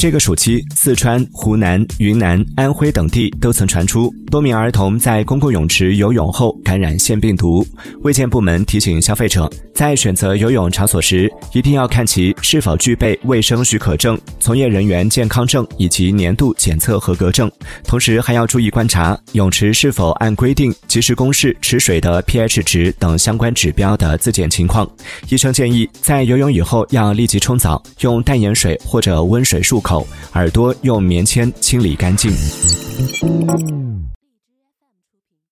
这个暑期，四川、湖南、云南、安徽等地都曾传出多名儿童在公共泳池游泳后感染腺病毒。卫健部门提醒消费者，在选择游泳场所时，一定要看其是否具备卫生许可证、从业人员健康证以及年度检测合格证。同时，还要注意观察泳池是否按规定及时公示池水的 pH 值等相关指标的自检情况。医生建议，在游泳以后要立即冲澡，用淡盐水或者温水漱口。耳朵用棉签清理干净。